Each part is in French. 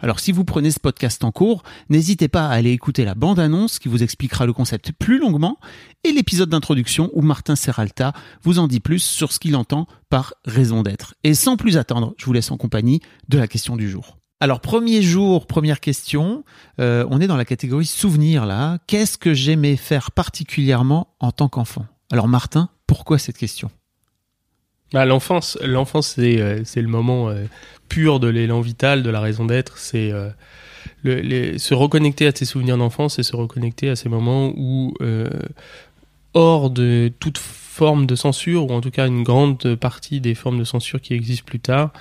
Alors si vous prenez ce podcast en cours, n'hésitez pas à aller écouter la bande-annonce qui vous expliquera le concept plus longuement et l'épisode d'introduction où Martin Serralta vous en dit plus sur ce qu'il entend par raison d'être. Et sans plus attendre, je vous laisse en compagnie de la question du jour. Alors premier jour, première question, euh, on est dans la catégorie souvenir là. Qu'est-ce que j'aimais faire particulièrement en tant qu'enfant? Alors Martin, pourquoi cette question? Bah, l'enfance, l'enfance c'est euh, c'est le moment euh, pur de l'élan vital, de la raison d'être. C'est euh, se reconnecter à ses souvenirs d'enfance et se reconnecter à ces moments où, hors de toute forme de censure, ou en tout cas une grande partie des formes de censure qui existent plus tard,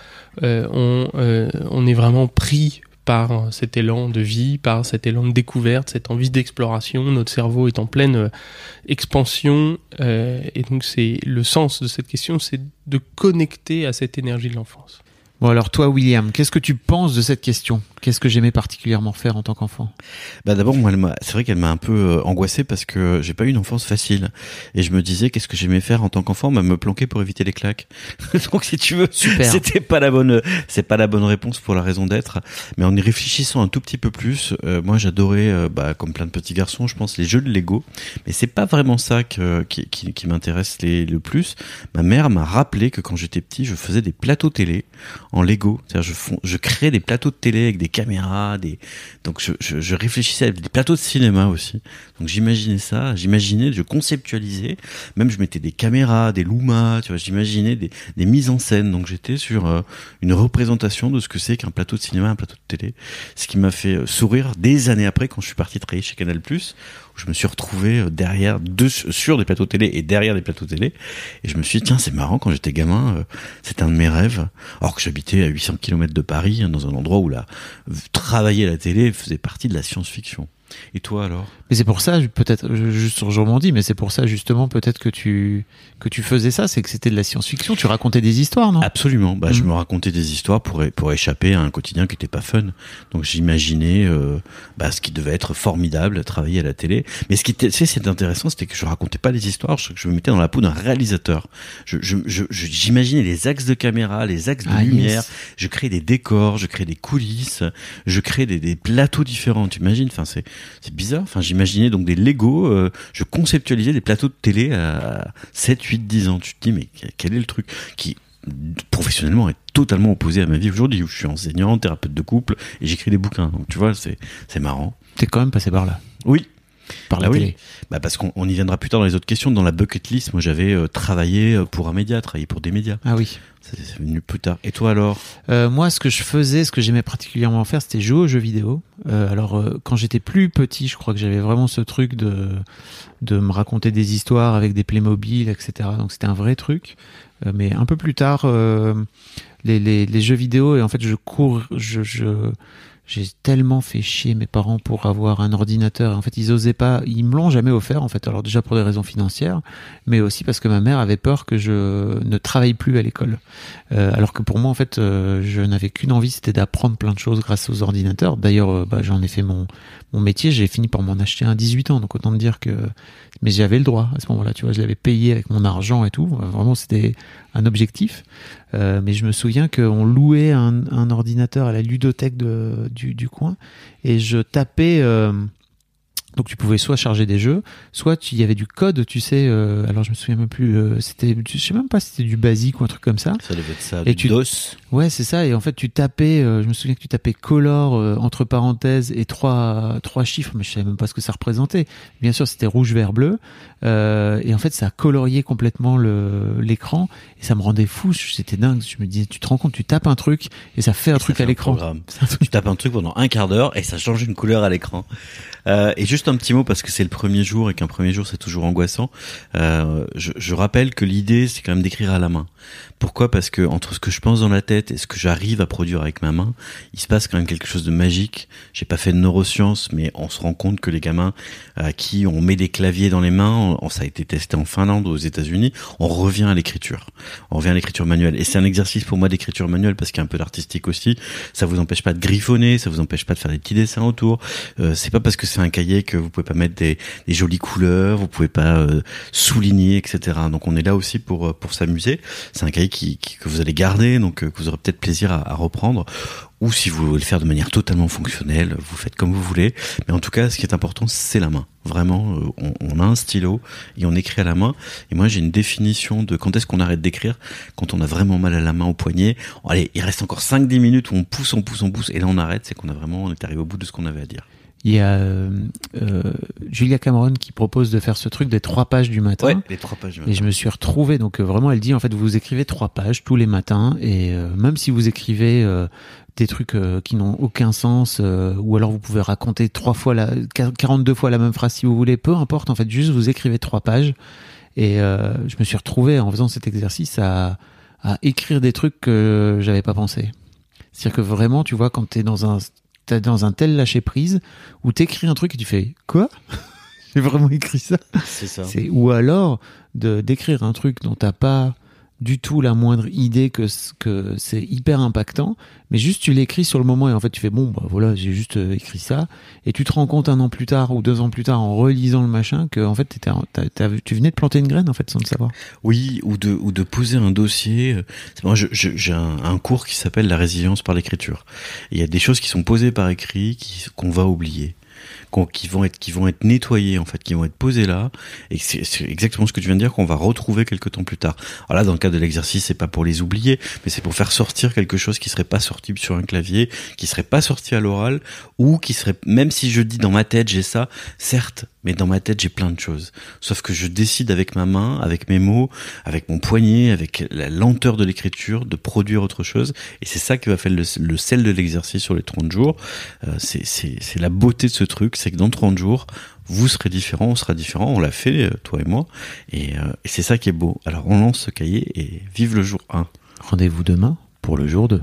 on, on est vraiment pris par cet élan de vie, par cet élan de découverte, cette envie d'exploration. Notre cerveau est en pleine euh, expansion euh, et donc c'est le sens de cette question, c'est de connecter à cette énergie de l'enfance. Bon alors toi William, qu'est-ce que tu penses de cette question? Qu'est-ce que j'aimais particulièrement faire en tant qu'enfant? Bah d'abord moi c'est vrai qu'elle m'a un peu euh, angoissé parce que j'ai pas eu une enfance facile. Et je me disais qu'est-ce que j'aimais faire en tant qu'enfant? Bah, me planquer pour éviter les claques. Donc si tu veux, c'était pas la bonne c'est pas la bonne réponse pour la raison d'être. Mais en y réfléchissant un tout petit peu plus, euh, moi j'adorais euh, bah, comme plein de petits garçons, je pense les jeux de Lego. Mais c'est pas vraiment ça que, qui, qui, qui m'intéresse le plus. Ma mère m'a rappelé que quand j'étais petit, je faisais des plateaux télé en Lego, c'est-à-dire je je créais des plateaux de télé avec des caméras, des donc je, je, je, réfléchissais à des plateaux de cinéma aussi. Donc j'imaginais ça, j'imaginais, je conceptualisais, même je mettais des caméras, des lumas, tu vois, j'imaginais des, des mises en scène. Donc j'étais sur euh, une représentation de ce que c'est qu'un plateau de cinéma, un plateau de télé, ce qui m'a fait euh, sourire des années après quand je suis parti travailler chez Canal+ je me suis retrouvé euh, derrière sur des plateaux télé et derrière des plateaux télé et je me suis dit tiens c'est marrant quand j'étais gamin c'était un de mes rêves alors que j'habitais à 800 km de Paris hein, dans un endroit où la travailler la télé faisait partie de la science-fiction. Et toi alors? Mais c'est pour ça, peut-être, juste je dit, mais c'est pour ça justement peut-être que tu que tu faisais ça, c'est que c'était de la science-fiction. Tu racontais des histoires, non? Absolument. Bah, je mhm. me racontais des histoires pour pour échapper à un quotidien qui était pas fun. Donc j'imaginais euh, bah, ce qui devait être formidable, travailler à la télé. Mais ce qui était, c'est intéressant, c'était que je racontais pas des histoires, je, je me mettais dans la peau d'un réalisateur. Je j'imaginais je, les axes de caméra, les axes de ah, lumière. Je créais des décors, je créais des coulisses, je créais des, des plateaux différents. Tu imagines? Enfin c'est c'est bizarre. Enfin, j'imaginais donc des Lego, euh, je conceptualisais des plateaux de télé à 7, 8, 10 ans. Tu te dis, mais quel est le truc qui, professionnellement, est totalement opposé à ma vie aujourd'hui, où je suis enseignant, thérapeute de couple, et j'écris des bouquins. Donc, tu vois, c'est, marrant. T'es quand même passé par là. Oui, par la bah télé. Bah parce qu'on y viendra plus tard dans les autres questions. Dans la bucket list, moi j'avais euh, travaillé euh, pour un média, travaillé pour des médias. Ah oui. C'est venu plus tard. Et toi alors? Euh, Moi, ce que je faisais, ce que j'aimais particulièrement faire, c'était jouer aux jeux vidéo. Euh, alors, quand j'étais plus petit, je crois que j'avais vraiment ce truc de de me raconter des histoires avec des Playmobil, etc. Donc, c'était un vrai truc. Mais un peu plus tard, les, les, les, jeux vidéo, et en fait, je cours, je, je j'ai tellement fait chier mes parents pour avoir un ordinateur. En fait, ils osaient pas, ils me l'ont jamais offert, en fait. Alors, déjà pour des raisons financières, mais aussi parce que ma mère avait peur que je ne travaille plus à l'école. Euh, alors que pour moi, en fait, euh, je n'avais qu'une envie, c'était d'apprendre plein de choses grâce aux ordinateurs. D'ailleurs, euh, bah, j'en ai fait mon, mon métier, j'ai fini par m'en acheter un à 18 ans. Donc, autant me dire que, mais j'avais le droit à ce moment-là, tu vois, je l'avais payé avec mon argent et tout. Vraiment, c'était un objectif. Euh, mais je me souviens qu'on louait un, un, ordinateur à la ludothèque de, du, du, coin. Et je tapais euh, Donc tu pouvais soit charger des jeux, soit il y avait du code, tu sais. Euh, alors je me souviens même plus. Euh, c'était, je sais même pas si c'était du basique ou un truc comme ça. Ça devait être ça. Et du tu- DOS. Ouais, c'est ça. Et en fait, tu tapais. euh, je me souviens que tu tapais color euh, entre parenthèses et trois trois chiffres, mais je savais même pas ce que ça représentait. Bien sûr, c'était rouge, vert, bleu. Euh, et en fait, ça coloriait complètement le l'écran et ça me rendait fou. C'était dingue. Je me disais, tu te rends compte, tu tapes un truc et ça fait un truc fait à l'écran. Tu tapes un truc pendant un quart d'heure et ça change une couleur à l'écran. Euh, et juste un petit mot parce que c'est le premier jour et qu'un premier jour c'est toujours angoissant. Euh, je, rappelle que l'idée c'est quand même d'écrire à la main. Pourquoi? Parce que entre ce que je pense dans la tête et ce que j'arrive à produire avec ma main, il se passe quand même quelque chose de magique. J'ai pas fait de neurosciences, mais on se rend compte que les gamins à qui on met des claviers dans les mains, ça a été testé en Finlande, aux États-Unis, on revient à l'écriture. On revient à l'écriture manuelle. Et c'est un exercice pour moi d'écriture manuelle parce qu'il y a un peu d'artistique aussi. Ça vous empêche pas de griffonner, ça vous empêche pas de faire des petits dessins autour. Euh, c'est pas parce que c'est un cahier que vous pouvez pas mettre des, jolies couleurs, vous pouvez pas euh, souligner, etc. Donc on est là aussi pour euh, pour s'amuser. C'est un cahier que vous allez garder, donc euh, que vous aurez peut-être plaisir à, reprendre. Ou si vous voulez le faire de manière totalement fonctionnelle, vous faites comme vous voulez. Mais en tout cas, ce qui est important, c'est la main. Vraiment, on, on a un stylo et on écrit à la main. Et moi, j'ai une définition de quand est-ce qu'on arrête d'écrire quand on a vraiment mal à la main, au poignet. Allez, il reste encore 5-10 minutes où on pousse, on pousse, on pousse, et là on arrête. C'est qu'on a vraiment, on est arrivé au bout de ce qu'on avait à dire. Il y a euh, euh, Julia Cameron qui propose de faire ce truc des trois pages du matin. les trois pages. du Et matin. je me suis retrouvé, donc euh, vraiment, elle dit en fait, vous écrivez trois pages tous les matins, et euh, même si vous écrivez euh, des trucs euh, qui n'ont aucun sens, euh, ou alors vous pouvez raconter trois fois la, 42 fois la même phrase si vous voulez, peu importe, en fait, juste vous écrivez trois pages. Et euh, je me suis retrouvé en faisant cet exercice à, à écrire des trucs que j'avais pas pensé. C'est-à-dire que vraiment, tu vois, quand t'es dans un t'es dans un tel lâcher prise où t'écris un truc et tu fais quoi? J'ai vraiment écrit ça C'est ça. c'est ou alors de d'écrire un truc dont t'as pas du tout la moindre idée que que c'est hyper impactant, mais juste tu l'écris sur le moment et en fait tu fais bon bah voilà j'ai juste euh, écrit ça et tu te rends compte un an plus tard ou deux ans plus tard en relisant le machin que en fait tu venais de planter une graine en fait sans le savoir. Oui, ou de ou de poser un dossier. euh, Moi, j'ai un, cours qui s'appelle la résilience par l'écriture. Il y a des choses qui sont posées par écrit qu'on va oublier, qui vont être qui vont être nettoyées en fait, qui vont être posées là. Et c'est c'est exactement ce que tu viens de dire qu'on va retrouver quelques temps plus tard. Alors là, dans le cas de l'exercice, c'est pas pour les oublier, mais c'est pour faire sortir quelque chose qui serait pas sorti sur un clavier, qui serait pas sorti à l'oral, ou qui serait même si je dis dans ma tête j'ai ça, certes, mais dans ma tête j'ai plein de choses. Sauf que je décide avec ma main, avec mes mots, avec mon poignet, avec la lenteur de l'écriture, de produire autre chose. Et c'est ça qui va faire le, sel de l'exercice sur les 30 jours. Euh, c'est la beauté de ce truc, c'est que dans 30 jours, vous serez différent, on sera différent. On l'a fait, euh, toi et moi. Et, euh, et c'est ça qui est beau. Alors on lance ce cahier et vive le jour 1. Rendez-vous demain pour le jour 2.